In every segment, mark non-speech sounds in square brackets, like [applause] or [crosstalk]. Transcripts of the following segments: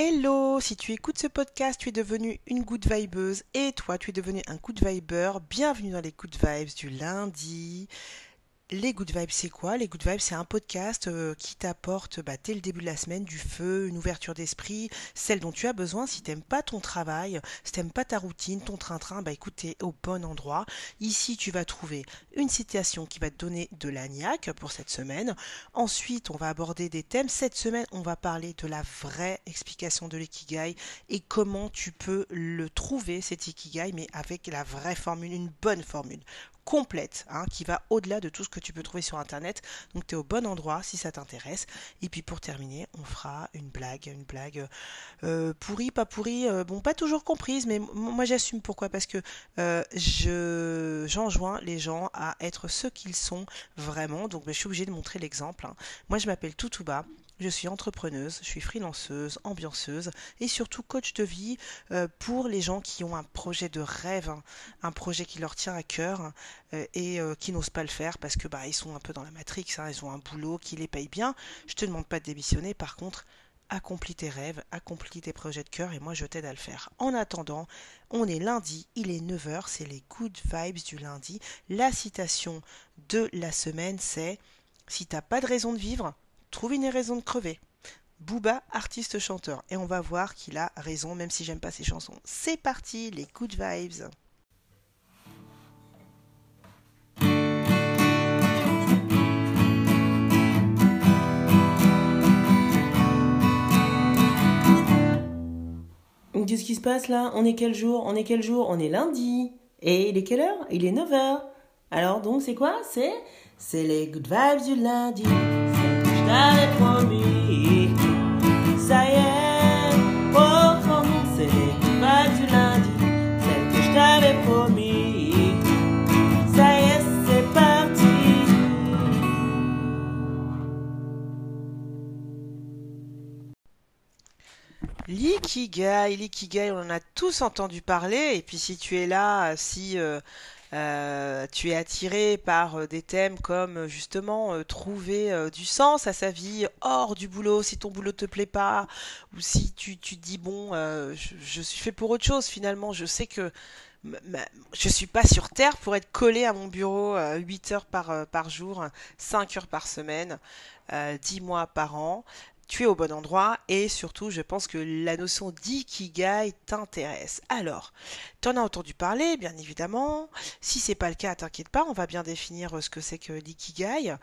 Hello, si tu écoutes ce podcast, tu es devenu une good vibeuse et toi, tu es devenu un good viber. Bienvenue dans les good vibes du lundi. Les Good Vibes, c'est quoi? Les Good Vibes, c'est un podcast euh, qui t'apporte bah, dès le début de la semaine du feu, une ouverture d'esprit, celle dont tu as besoin si t'aimes pas ton travail, si t'aimes pas ta routine, ton train-train, bah écoute, t'es au bon endroit. Ici, tu vas trouver une citation qui va te donner de l'agnac pour cette semaine. Ensuite, on va aborder des thèmes. Cette semaine, on va parler de la vraie explication de l'ikigai et comment tu peux le trouver, cet ikigai, mais avec la vraie formule, une bonne formule complète, hein, qui va au-delà de tout ce que tu peux trouver sur Internet. Donc tu es au bon endroit si ça t'intéresse. Et puis pour terminer, on fera une blague, une blague euh, pourrie, pas pourrie, euh, bon pas toujours comprise, mais moi j'assume pourquoi parce que euh, je j'enjoins les gens à être ce qu'ils sont vraiment. Donc ben, je suis obligée de montrer l'exemple. Hein. Moi je m'appelle Toutouba. Je suis entrepreneuse, je suis freelanceuse, ambianceuse et surtout coach de vie euh, pour les gens qui ont un projet de rêve, hein, un projet qui leur tient à cœur euh, et euh, qui n'osent pas le faire parce que bah ils sont un peu dans la matrix, hein, ils ont un boulot qui les paye bien. Je te demande pas de démissionner, par contre, accomplis tes rêves, accomplis tes projets de cœur et moi je t'aide à le faire. En attendant, on est lundi, il est 9h, c'est les good vibes du lundi. La citation de la semaine c'est si t'as pas de raison de vivre, trouve une raison de crever. Booba, artiste chanteur. Et on va voir qu'il a raison, même si j'aime pas ses chansons. C'est parti, les good vibes. Qu'est-ce qui se passe là? On est quel jour? On est quel jour? On est lundi. Et il est quelle heure? Il est 9h. Alors donc c'est quoi? C'est c'est les good vibes du lundi Ça y est, oh, c'est les vagues du lundi, celle que je t'avais promis. Ça y est, c'est parti. L'ikigai, l'ikigai, on en a tous entendu parler. Et puis si tu es là, si euh, euh, tu es attiré par euh, des thèmes comme euh, justement trouver du sens à sa vie hors du boulot si ton boulot te plaît pas ou si tu, tu dis bon je, suis fait pour autre chose finalement. Je sais que je suis pas sur terre pour être collé à mon bureau 8 heures par, par jour 5 heures par semaine 10 mois par an tu es au bon endroit et surtout je pense que la notion d'ikigai t'intéresse. Alors, tu en as entendu parler bien évidemment. Si c'est pas le cas, t'inquiète pas, on va bien définir euh, ce que c'est que l'ikigai.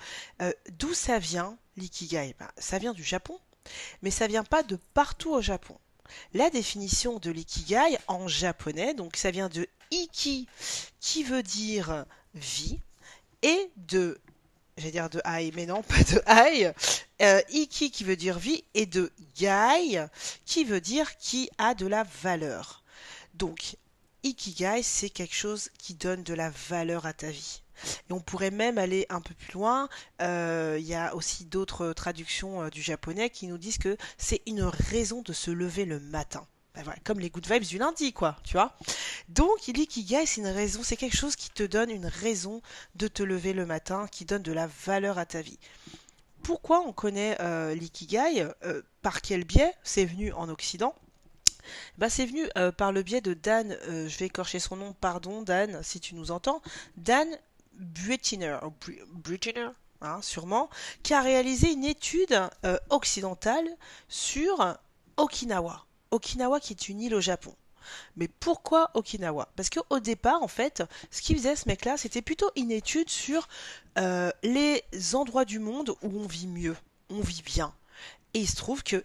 Euh, d'où ça vient l'ikigai? Ben, Ça vient du Japon, mais ça vient pas de partout au Japon. La définition de l'ikigai en japonais, donc ça vient de iki qui veut dire vie et de j'allais dire de ai, mais non, [laughs] pas de ai. Euh, iki qui veut dire vie et de gai qui veut dire qui a de la valeur. Donc, ikigai, c'est quelque chose qui donne de la valeur à ta vie. Et on pourrait même aller un peu plus loin. Euh, il y a aussi d'autres traductions euh, du japonais qui nous disent que c'est une raison de se lever le matin. Ben comme les good vibes du lundi, quoi, tu vois. Donc, l'ikigai, c'est une raison, c'est quelque chose qui te donne une raison de te lever le matin, qui donne de la valeur à ta vie. Pourquoi on connaît euh, l'ikigai euh, Par quel biais C'est venu en Occident? Bah, c'est venu euh, par le biais de Dan, je vais écorcher son nom, pardon Dan, si tu nous entends, Dan Buettiner, hein, sûrement, qui a réalisé une étude occidentale sur Okinawa. Okinawa qui est une île au Japon. Mais pourquoi Okinawa? Parce qu'au départ, en fait, ce qu'il faisait ce mec-là, c'était plutôt une étude sur euh, les endroits du monde où on vit mieux, on vit bien. Et il se trouve que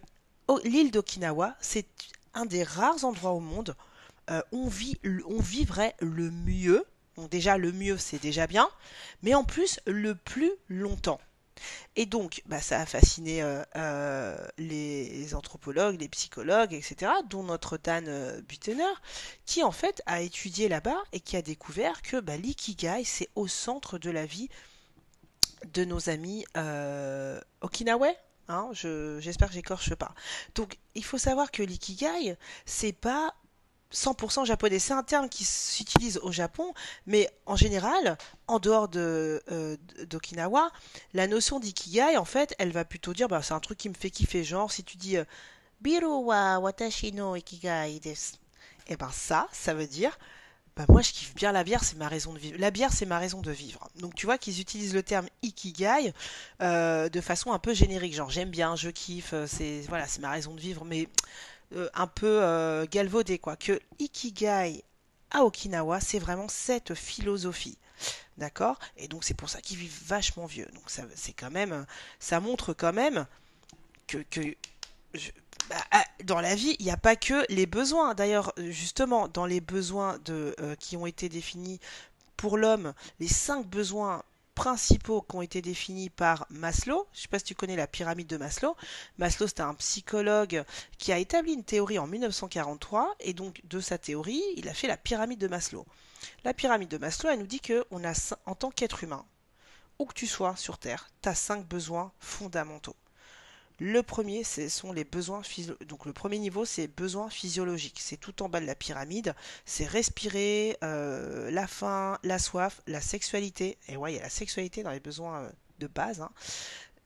l'île d'Okinawa, c'est un des rares endroits au monde euh, où on, vit, on vivrait le mieux. Donc déjà, le mieux, c'est déjà bien, mais en plus, le plus longtemps. Et donc, bah, ça a fasciné euh, euh, les anthropologues, les psychologues, etc., dont notre Dan euh, Butener, qui en fait a étudié là-bas et qui a découvert que bah, l'ikigai, c'est au centre de la vie de nos amis Okinawa. Hein, j'espère que j'écorche pas. Donc, il faut savoir que l'ikigai, c'est pas 100% japonais. C'est un terme qui s'utilise au Japon, mais en général, en dehors de euh, d'Okinawa, la notion d'ikigai, en fait, elle va plutôt dire, bah, c'est un truc qui me fait kiffer. Genre, si tu dis, euh, wa watashi no ikigai desu. Et ben ça, ça veut dire bah moi je kiffe bien la bière, c'est ma raison de vivre. La bière c'est ma raison de vivre. Donc tu vois qu'ils utilisent le terme ikigai euh, de façon un peu générique, genre j'aime bien, je kiffe, euh, c'est voilà c'est ma raison de vivre, mais euh, un peu euh, galvaudé quoi. Que ikigai à Okinawa c'est vraiment cette philosophie. D'accord? Et donc c'est pour ça qu'ils vivent vachement vieux. Donc ça c'est quand même ça montre quand même que, bah, ah, dans la vie, il n'y a pas que les besoins. D'ailleurs, justement, dans les besoins de, euh, qui ont été définis pour l'homme, les cinq besoins principaux qui ont été définis par Maslow, je ne sais pas si tu connais la pyramide de Maslow. Maslow, c'était un psychologue qui a établi une théorie en 1943, et donc de sa théorie, il a fait la pyramide de Maslow. La pyramide de Maslow, elle nous dit que on a, en tant qu'être humain, où que tu sois sur Terre, tu as cinq besoins fondamentaux. Le premier, ce sont les besoins Donc le premier niveau, c'est besoins physiologiques. C'est tout en bas de la pyramide. C'est respirer, euh, la faim, la soif, la sexualité. Et ouais, il y a la sexualité dans les besoins euh, de base. hein.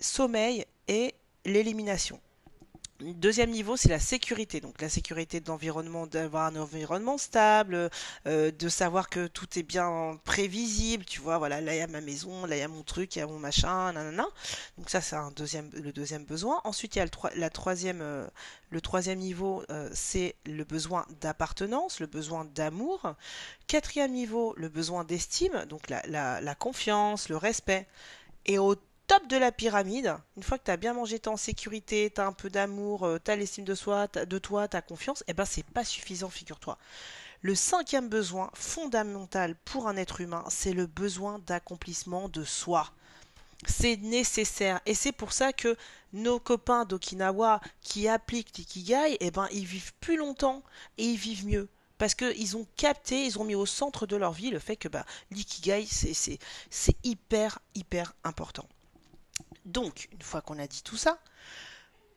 Sommeil et l'élimination. Deuxième niveau, c'est la sécurité. Donc la sécurité de l'environnement, d'avoir un environnement stable, euh, de savoir que tout est bien prévisible. Tu vois, voilà, là il y a ma maison, là il y a mon truc, il y a mon machin, nanana. Donc ça, c'est un deuxième, le deuxième besoin. Ensuite, il y a le, la troisième, euh, le troisième niveau, euh, c'est le besoin d'appartenance, le besoin d'amour. Quatrième niveau, le besoin d'estime, donc la, la, la confiance, le respect. Et au top de la pyramide, une fois que tu as bien mangé, t'es en sécurité, tu as un peu d'amour, tu as l'estime de soi, de toi, tu as confiance, et ben c'est pas suffisant, figure-toi. Le cinquième besoin fondamental pour un être humain, c'est le besoin d'accomplissement de soi. C'est nécessaire et c'est pour ça que nos copains d'Okinawa qui appliquent l'ikigai, eh ben ils vivent plus longtemps et ils vivent mieux. Parce qu'ils ont capté, ils ont mis au centre de leur vie le fait que bah, l'ikigai, c'est hyper, hyper important. Donc, une fois qu'on a dit tout ça,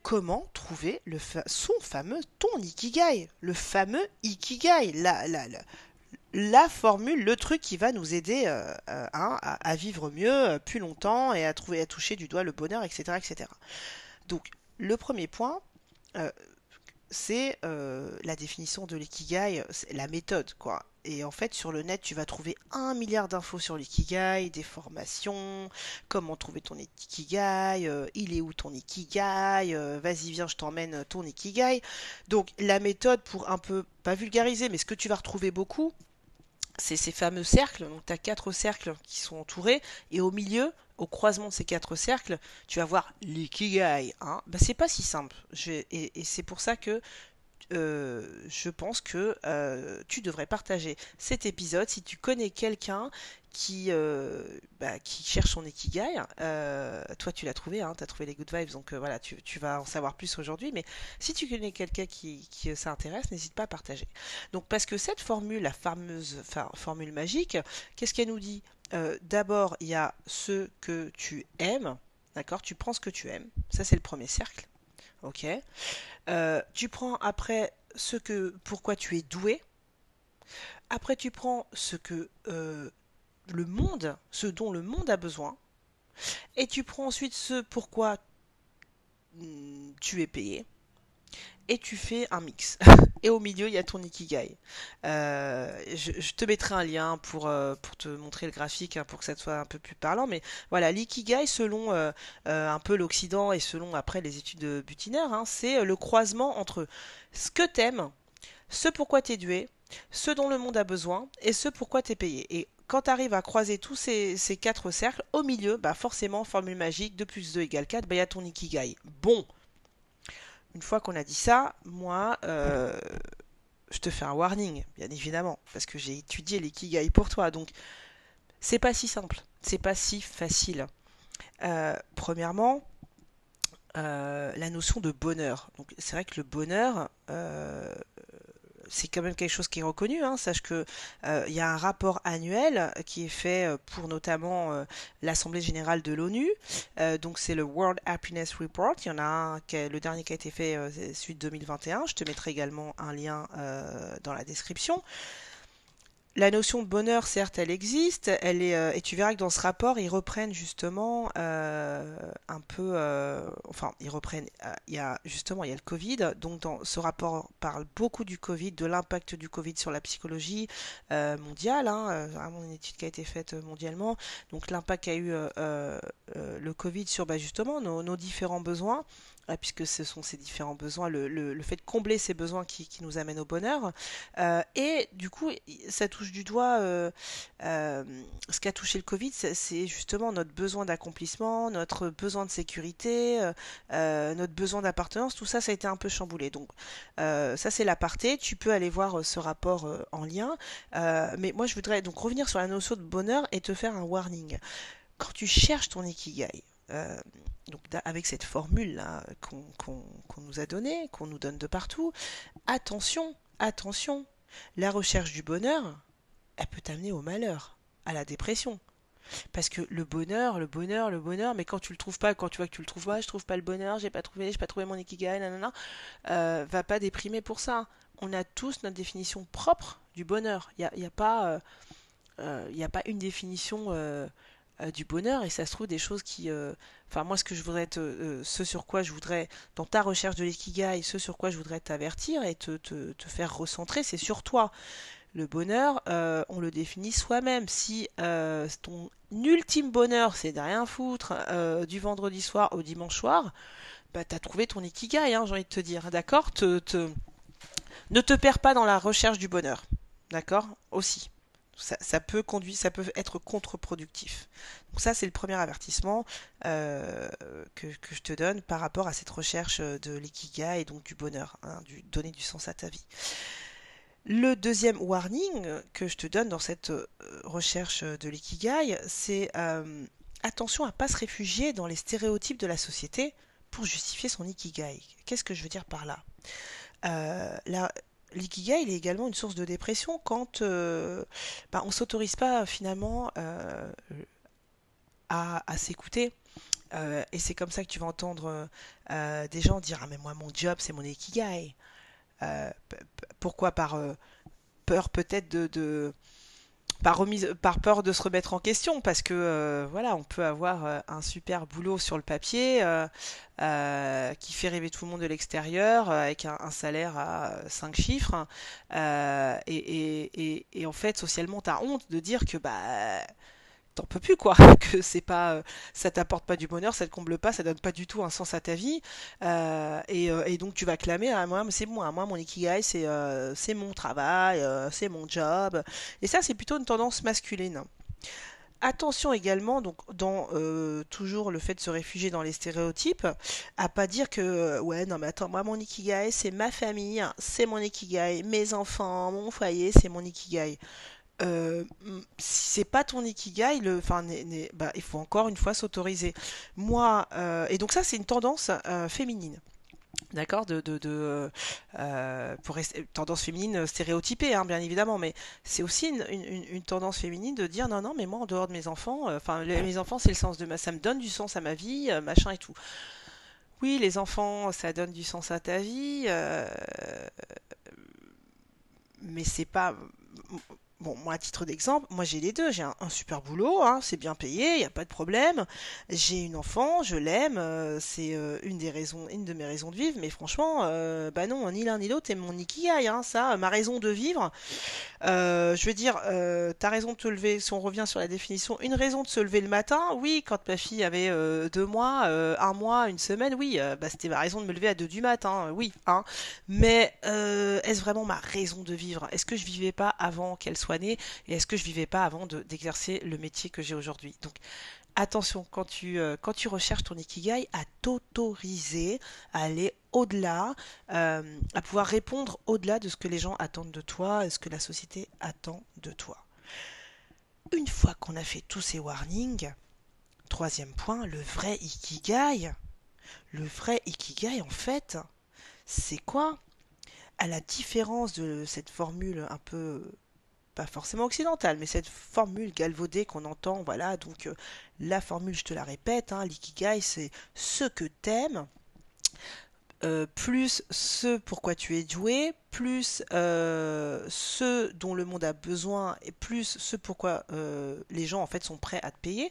comment trouver le fa- son fameux ton ikigai Le fameux ikigai, la, formule, le truc qui va nous aider euh, euh, hein, à, vivre mieux, euh, plus longtemps et à trouver, à toucher du doigt le bonheur, etc., etc. Donc, le premier point, c'est la définition de l'ikigai, la méthode, quoi. Et en fait, sur le net, tu vas trouver un milliard d'infos sur l'ikigai, des formations, comment trouver ton ikigai, euh, il est où ton ikigai, euh, vas-y, viens, je t'emmène euh, ton ikigai. Donc, la méthode pour un peu, pas vulgariser, mais ce que tu vas retrouver beaucoup, c'est ces fameux cercles. Donc, tu as quatre cercles qui sont entourés, et au milieu, au croisement de ces quatre cercles, tu vas voir l'ikigai. Hein. Bah, c'est pas si simple. Et c'est pour ça que euh, je pense que euh, tu devrais partager cet épisode si tu connais quelqu'un qui, euh, bah, qui cherche son ikigai. Toi, tu l'as trouvé, hein, tu as trouvé les good vibes, donc voilà, tu, vas en savoir plus aujourd'hui. Mais si tu connais quelqu'un qui, qui s'intéresse, n'hésite pas à partager. Donc, parce que cette formule, la fameuse fa- formule magique, qu'est-ce qu'elle nous dit? D'abord, il y a ce que tu aimes, d'accord? Tu prends ce que tu aimes, ça c'est le premier cercle, euh, tu prends après ce que, pourquoi tu es doué. Après, tu prends ce que euh, le monde, ce dont le monde a besoin. Et tu prends ensuite ce pourquoi mm, tu es payé. Et tu fais un mix. [laughs] Et au milieu, il y a ton ikigai. Euh, je, te mettrai un lien pour, euh, pour te montrer le graphique, hein, pour que ça te soit un peu plus parlant. Mais voilà, l'ikigai, selon euh, un peu l'Occident et selon après les études de hein, c'est le croisement entre ce que t'aimes, ce pourquoi t'es doué, ce dont le monde a besoin et ce pourquoi t'es payé. Et quand tu arrives à croiser tous ces, ces quatre cercles, au milieu, bah forcément, formule magique, 2 plus 2 égale 4, bah il y a ton ikigai. Bon, une fois qu'on a dit ça, moi, euh, je te fais un warning, bien évidemment, parce que j'ai étudié l'ikigai pour toi, donc c'est pas si simple, c'est pas si facile. Euh, premièrement, euh, la notion de bonheur. Donc c'est vrai que le bonheur, c'est quand même quelque chose qui est reconnu. Hein. Sache que euh, il y a un rapport annuel qui est fait euh, pour notamment euh, l'Assemblée générale de l'ONU. Donc c'est le World Happiness Report. Il y en a un, le dernier qui a été fait, de 2021. Je te mettrai également un lien dans la description. La notion de bonheur, certes, elle existe, elle est, euh, et tu verras que dans ce rapport, ils reprennent justement euh, un peu, euh, enfin, ils reprennent, il y a justement, il y a le Covid, donc dans ce rapport parle beaucoup du Covid, de l'impact du Covid sur la psychologie mondiale, hein, vraiment une étude qui a été faite mondialement, donc l'impact qu'a eu le Covid sur bah, justement nos différents besoins. Puisque ce sont ces différents besoins, le, fait de combler ces besoins qui, nous amènent au bonheur. Euh, et du coup, ça touche du doigt euh, euh, ce qu'a touché le Covid, c'est justement notre besoin d'accomplissement, notre besoin de sécurité, euh, euh, notre besoin d'appartenance, tout ça, ça a été un peu chamboulé. Donc, ça, c'est l'aparté. Tu peux aller voir ce rapport en lien. Mais moi, je voudrais donc revenir sur la notion de bonheur et te faire un warning. Quand tu cherches ton ikigai, euh, donc avec cette formule là qu'on nous a donnée, qu'on nous donne de partout, attention, attention, la recherche du bonheur, elle peut t'amener au malheur, à la dépression. Parce que le bonheur, le bonheur, le bonheur, mais quand tu le trouves pas, quand tu vois que tu le trouves pas, je trouve pas le bonheur, j'ai pas trouvé, j'ai pas trouvé mon ikigai, nanana, euh, va pas déprimer pour ça. On a tous notre définition propre du bonheur. Il y a, il y a pas, euh, euh, a pas une définition euh, du bonheur et ça se trouve des choses qui, euh, enfin moi ce que je voudrais euh, ce sur quoi je voudrais, dans ta recherche de l'ikigai, ce sur quoi je voudrais t'avertir et te, te, faire recentrer, c'est sur toi. Le bonheur, on le définit soi-même. Si ton ultime bonheur, c'est de rien foutre du vendredi soir au dimanche soir, bah t'as trouvé ton ikigai, hein, j'ai envie de te dire, d'accord? Te, te- Ne te perds pas dans la recherche du bonheur, d'accord? Aussi. Ça, peut conduire, ça peut être contre-productif. Donc ça, c'est le premier avertissement euh, que, je te donne par rapport à cette recherche de l'ikigai et donc du bonheur, hein, du donner du sens à ta vie. Le deuxième warning que je te donne dans cette euh, recherche de l'ikigai, c'est euh, attention à pas se réfugier dans les stéréotypes de la société pour justifier son ikigai. Qu'est-ce que je veux dire par là? Euh, L'ikigai, il est également une source de dépression quand euh, bah, on s'autorise pas finalement euh, à, à s'écouter. Euh, et c'est comme ça que tu vas entendre des gens dire Ah, mais moi, mon job, c'est mon ikigai. Pourquoi? Par peur peut-être de- par remise par peur de se remettre en question parce que euh, voilà on peut avoir euh, un super boulot sur le papier euh, qui fait rêver tout le monde de l'extérieur avec un, salaire à 5 chiffres. Et, en fait socialement t'as honte de dire que bah t'en peux plus quoi. [laughs] Que c'est pas euh, ça t'apporte pas du bonheur ça te comble pas ça donne pas du tout un sens à ta vie. Euh, et, euh, et donc tu vas clamer ah, moi c'est moi moi mon ikigai c'est mon travail c'est mon job. Et ça c'est plutôt une tendance masculine. Attention également, donc dans toujours le fait de se réfugier dans les stéréotypes, à pas dire que ouais non mais attends moi mon ikigai c'est ma famille, c'est mon ikigai, mes enfants, mon foyer c'est mon ikigai euh, si c'est pas ton ikigai, le, bah, il faut encore une fois s'autoriser. Moi, euh, et donc ça, c'est une tendance euh, féminine. D'accord, de, de, pour rester, tendance féminine stéréotypée, hein, bien évidemment, mais c'est aussi une, une- tendance féminine de dire non, non, mais moi en dehors de mes enfants, enfin mes enfants c'est le sens de ma, ça me donne du sens à ma vie, machin et tout. Oui, les enfants, ça donne du sens à ta vie, mais c'est pas. Bon, moi, à titre d'exemple, moi j'ai les deux. J'ai un, super boulot, hein, c'est bien payé, il n'y a pas de problème. J'ai une enfant, je l'aime, euh, c'est euh, une des raisons, une de mes raisons de vivre. Mais franchement, euh, bah non, ni l'un ni l'autre est mon ikigai, hein, ça, ma raison de vivre. Euh, je veux dire, euh, t'as raison de te lever. Si on revient sur la définition, une raison de se lever le matin, oui, quand ma fille avait euh, deux mois, euh, un mois, une semaine, oui, euh, bah c'était ma raison de me lever à deux du matin, oui, hein. Mais euh, est-ce vraiment ma raison de vivre? Est-ce que je vivais pas avant qu'elle soit et est-ce que je vivais pas avant de- d'exercer le métier que j'ai aujourd'hui? Donc attention quand tu euh, quand tu recherches ton ikigai à t'autoriser à aller au-delà, euh, à pouvoir répondre au-delà de ce que les gens attendent de toi et ce que la société attend de toi. Une fois qu'on a fait tous ces warnings, troisième point, le vrai ikigai. Le vrai ikigai en fait, c'est quoi? À la différence de cette formule un peu pas forcément occidentale, mais cette formule galvaudée qu'on entend, voilà, donc euh, la formule, je te la répète, hein, l'ikigai, c'est ce que t'aimes, euh, plus ce pourquoi tu es doué, plus euh, ce dont le monde a besoin, et plus ce pourquoi les gens en fait sont prêts à te payer,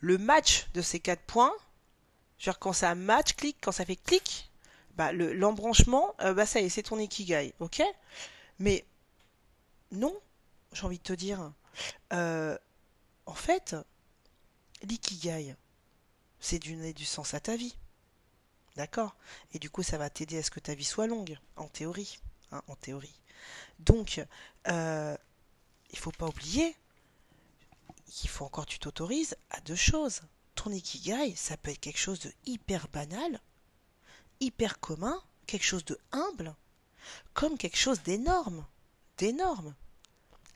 le match de ces quatre points, genre quand ça match, clic, quand ça fait clic, bah, l'embranchement, bah ça y est, c'est ton ikigai, ok? Mais non, j'ai envie de te dire, en fait, l'ikigai, c'est donner du sens à ta vie. D'accord? Et du coup, ça va t'aider à ce que ta vie soit longue, en théorie. Hein, en théorie. Donc, euh, il faut pas oublier qu'il faut encore tu t'autorises à deux choses. Ton ikigai, ça peut être quelque chose de hyper banal, hyper commun, quelque chose de humble, comme quelque chose d'énorme. D'énorme.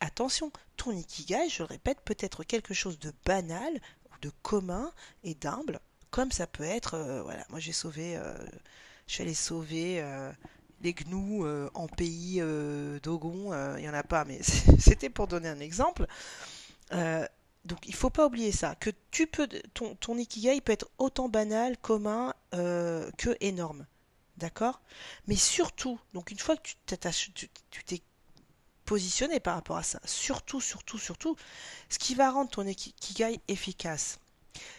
Attention, ton ikigai, je le répète, peut être quelque chose de banal, de commun et d'humble, comme ça peut être, euh, voilà, moi j'ai sauvé, euh, je sauver euh, les gnous en pays Dogon, il n'y en a pas, mais [laughs] c'était pour donner un exemple. donc il faut pas oublier ça, que tu peux, ton, ton ikigai peut être autant banal, commun que énorme. D'accord? Mais surtout, donc une fois que tu t'es positionné par rapport à ça, surtout, surtout, surtout, ce qui va rendre ton ikigai efficace,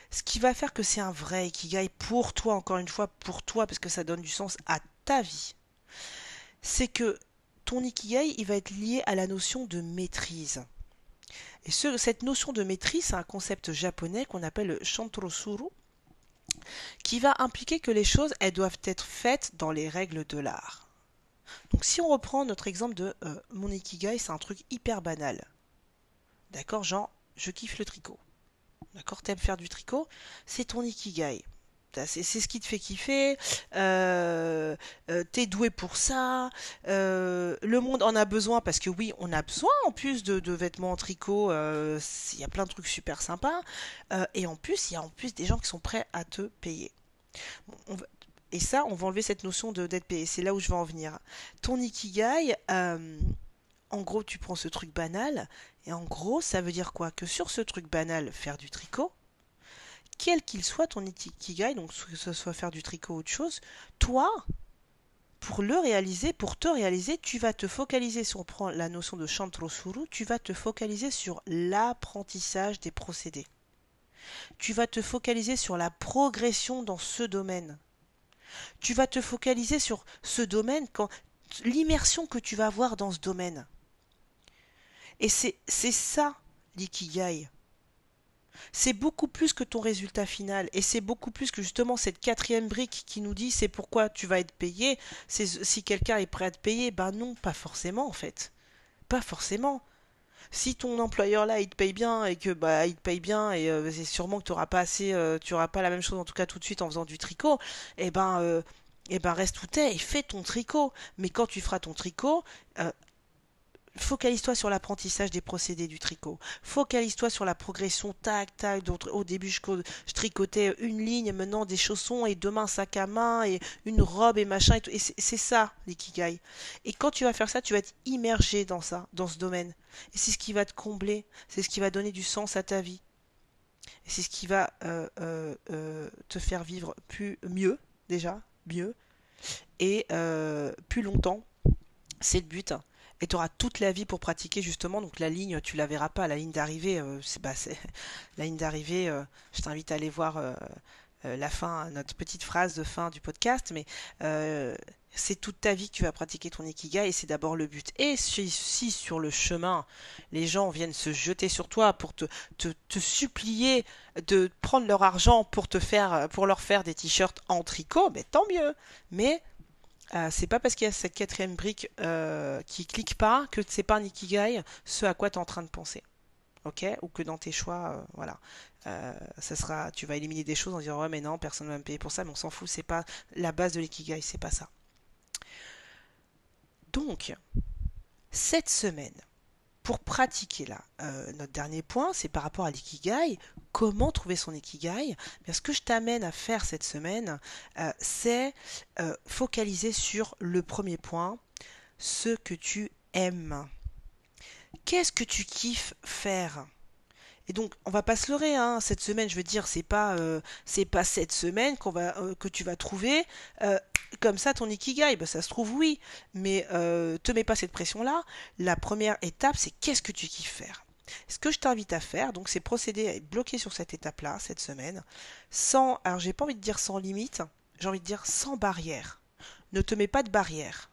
ce qui va faire que c'est un vrai ikigai pour toi, encore une fois, pour toi, parce que ça donne du sens à ta vie, c'est que ton ikigai, il va être lié à la notion de maîtrise. Et ce, cette notion de maîtrise, c'est un concept japonais qu'on appelle le shantrosuru, qui va impliquer que les choses, elles doivent être faites dans les règles de l'art. Donc si on reprend notre exemple de euh, mon ikigai, c'est un truc hyper banal. D'accord Genre, je kiffe le tricot. D'accord T'aimes faire du tricot C'est ton ikigai. C'est ce qui te fait kiffer. Euh, euh, T'es doué pour ça. Le monde en a besoin parce que oui, on a besoin en plus de, vêtements en tricot. Il y a plein de trucs super sympas. et en plus, il y a en plus des gens qui sont prêts à te payer. Et ça, on va enlever cette notion de d'être payé. C'est là où je veux en venir. Ton ikigai, en gros, tu prends ce truc banal, et en gros, ça veut dire quoi? Que sur ce truc banal, faire du tricot, quel qu'il soit ton ikigai, donc que ce soit faire du tricot ou autre chose, toi, pour le réaliser, pour te réaliser, tu vas te focaliser, si on prend la notion de Shantrosuru, tu vas te focaliser sur l'apprentissage des procédés. Tu vas te focaliser sur la progression dans ce domaine. Tu vas te focaliser sur ce domaine quand l'immersion que tu vas avoir dans ce domaine. Et c'est ça l'ikigai. C'est beaucoup plus que ton résultat final. Et c'est beaucoup plus que justement cette quatrième brique qui nous dit c'est pourquoi tu vas être payé. Si quelqu'un est prêt à te payer. Ben non, pas forcément en fait. Pas forcément. Si ton employeur là il te paye bien et que bah il te paye bien et euh, c'est sûrement que tu n'auras pas assez, euh, tu auras pas la même chose en tout cas tout de suite en faisant du tricot, et eh ben euh, et eh ben reste où t'es et fais ton tricot. Mais quand tu feras ton tricot, Focalise-toi sur l'apprentissage des procédés du tricot. Focalise-toi sur la progression, tac, tac. Au début, je, tricotais une ligne, maintenant des chaussons, et demain, sac à main, et une robe, et machin. Et, et c'est ça, l'ikigai. Et quand tu vas faire ça, tu vas être immergé dans ça, dans ce domaine. Et c'est ce qui va te combler, c'est ce qui va donner du sens à ta vie. Et c'est ce qui va euh, euh, euh, te faire vivre plus mieux, déjà, mieux, et plus longtemps. C'est le but et tu auras toute la vie pour pratiquer justement. Donc la ligne, tu la verras pas. La ligne d'arrivée, euh, c'est bah, [laughs] la ligne d'arrivée. Euh, je t'invite à aller voir euh, la fin, notre petite phrase de fin du podcast. Mais c'est toute ta vie que tu vas pratiquer ton ikigai et c'est d'abord le but. Et si, si, sur le chemin, les gens viennent se jeter sur toi pour te, te, te supplier de prendre leur argent pour te faire, pour leur faire des t-shirts en tricot, mais tant mieux. Mais euh, c'est pas parce qu'il y a cette quatrième brique euh, qui clique pas que c'est pas un ikigai ce à quoi tu es en train de penser. Ok? Ou que dans tes choix, euh, voilà. ça sera, tu vas éliminer des choses en disant ouais mais non, personne ne va me payer pour ça, mais on s'en fout, c'est pas la base de l'ikigai, c'est pas ça. Donc, cette semaine, pour pratiquer là, euh, notre dernier point, c'est par rapport à l'ikigai. Comment trouver son ikigai? Bien, Ce que je t'amène à faire cette semaine, euh, c'est euh, focaliser sur le premier point, ce que tu aimes. Qu'est-ce que tu kiffes faire? Et donc, on va pas se leurrer, hein. Cette semaine, je veux dire, c'est pas, euh, c'est pas cette semaine euh, que tu vas trouver euh, comme ça ton ikigai. Ben, ça se trouve, oui, mais te mets pas cette pression-là. La première étape, c'est qu'est-ce que tu kiffes faire? Ce que je t'invite à faire, donc, c'est procéder à être bloqué sur cette étape-là, cette semaine, sans, alors j'ai pas envie de dire sans limite, j'ai envie de dire sans barrière. Ne te mets pas de barrière.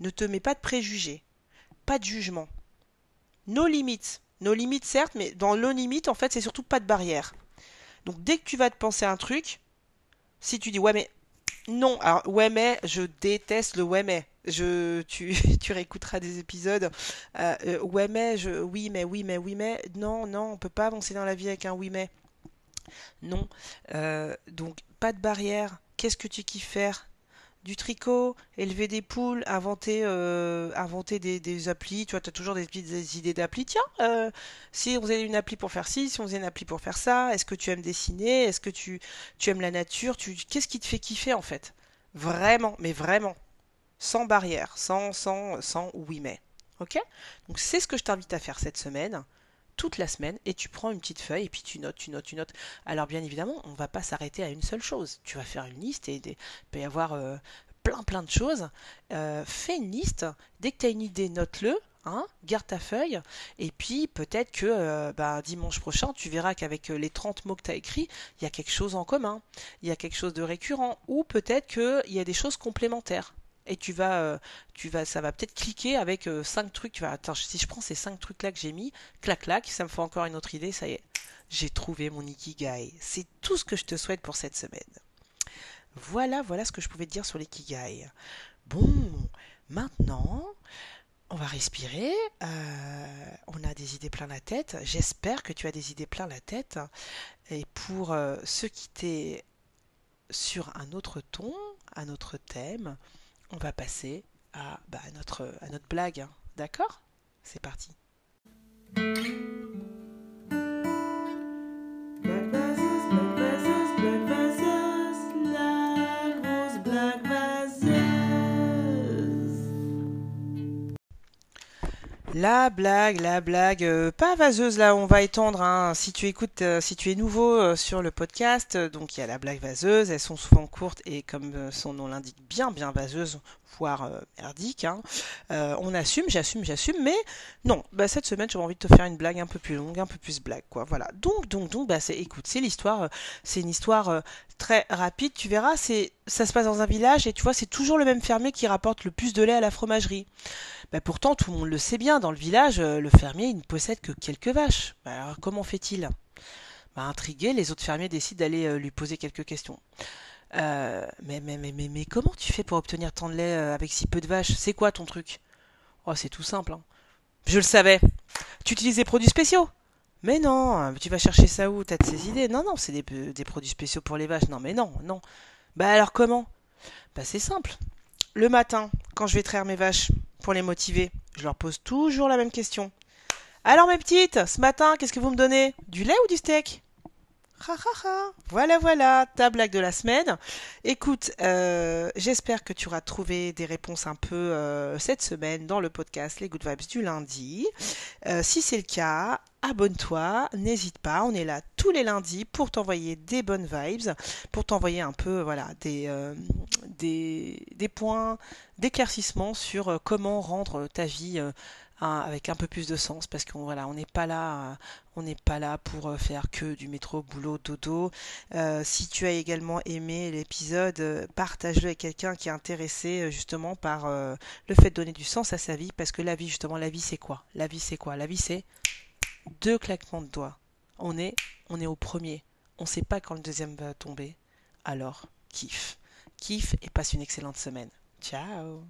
Ne te mets pas de préjugés. Pas de jugement. Nos limites. Nos limites, certes, mais dans nos limites, en fait, c'est surtout pas de barrière. Donc, dès que tu vas te penser un truc, si tu dis ouais, mais non, alors ouais, mais je déteste le ouais, mais. Je, tu, [laughs] tu réécouteras des épisodes. Euh, euh, ouais, mais, je, oui, mais, oui, mais, oui, mais. Non, non, on peut pas avancer dans la vie avec un oui, mais. Non. Euh, donc, pas de barrière. Qu'est-ce que tu kiffes faire? Du tricot, élever des poules, inventer, euh, inventer des, applis. Tu vois, tu as toujours des petites idées d'appli. Tiens, euh, si on faisait une appli pour faire ci, si on faisait une appli pour faire ça, est-ce que tu aimes dessiner? Est-ce que tu, tu aimes la nature? Tu, Qu'est-ce qui te fait kiffer en fait? Vraiment, mais vraiment. Sans barrière, sans, sans, sans oui mais. Ok? Donc c'est ce que je t'invite à faire cette semaine toute la semaine et tu prends une petite feuille et puis tu notes, tu notes, tu notes. Alors bien évidemment, on ne va pas s'arrêter à une seule chose. Tu vas faire une liste et il peut y avoir euh, plein plein de choses. Euh, fais une liste. Dès que tu as une idée, note-le. Hein, garde ta feuille et puis peut-être que euh, bah, dimanche prochain tu verras qu'avec les 30 mots que tu as écrits il y a quelque chose en commun, il y a quelque chose de récurrent ou peut-être qu'il y a des choses complémentaires et tu vas, euh, tu vas, ça va peut-être cliquer avec euh, cinq trucs. Tu vas, attends, si je prends ces cinq trucs là que j'ai mis, clac clac, ça me fait encore une autre idée. Ça y est, j'ai trouvé mon ikigai. C'est tout ce que je te souhaite pour cette semaine. Voilà, voilà ce que je pouvais te dire sur l'ikigai. Bon, maintenant, on va respirer. Euh, on a des idées plein la tête. J'espère que tu as des idées plein la tête. Et pour se quitter sur un autre ton, un autre thème, on va passer à, bah, notre, blague. Hein. D'accord? C'est parti. La blague, la blague, euh, pas vaseuse là, on va étendre. Hein. Si tu écoutes, euh, si tu es nouveau euh, sur le podcast, donc il y a la blague vaseuse, elles sont souvent courtes et comme son nom l'indique, bien bien vaseuse, voire merdique. Hein. on assume, j'assume, j'assume, mais non, bah, cette semaine j'avais envie de te faire une blague un peu plus longue, un peu plus blague, quoi. Voilà. Donc, donc, donc, bah, écoute, c'est l'histoire, c'est une histoire très rapide. Tu verras, ça se passe dans un village et tu vois, c'est toujours le même fermier qui rapporte le plus de lait à la fromagerie. Bah, pourtant, tout le monde le sait bien, dans le village, euh, le fermier il ne possède que quelques vaches. Bah, alors comment fait-il? Bah, Intrigué, les autres fermiers décident d'aller euh, lui poser quelques questions. Euh, mais, mais, mais, mais, mais, comment tu fais pour obtenir tant de lait avec si peu de vaches? C'est quoi ton truc? Oh, c'est tout simple. Hein. Je le savais. Tu utilises des produits spéciaux? Mais non, tu vas chercher ça où? T'as de ces idées? Non, non, c'est des, des, produits spéciaux pour les vaches. Non, mais non, non. Bah alors comment? Bah c'est simple. Le matin, quand je vais traire mes vaches, pour les motiver. Je leur pose toujours la même question. Alors mes petites, ce matin, qu'est-ce que vous me donnez? Du lait ou du steak? Voilà, voilà, ta blague de la semaine. Écoute, euh, j'espère que tu auras trouvé des réponses un peu euh, cette semaine dans le podcast Les Good Vibes du lundi. Euh, si c'est le cas, abonne-toi, n'hésite pas, on est là tous les lundis pour t'envoyer des bonnes vibes, pour t'envoyer un peu voilà des, des, points d'éclaircissement sur comment rendre ta vie avec un peu plus de sens parce qu'on voilà on n'est pas là on n'est pas là pour faire que du métro boulot dodo si tu as également aimé l'épisode partage-le avec quelqu'un qui est intéressé justement par le fait de donner du sens à sa vie parce que la vie justement la vie c'est quoi? La vie c'est quoi? La vie c'est deux claquements de doigts. On est, on est au premier. On ne sait pas quand le deuxième va tomber. Alors, kiffe. Kiffe et passe une excellente semaine. Ciao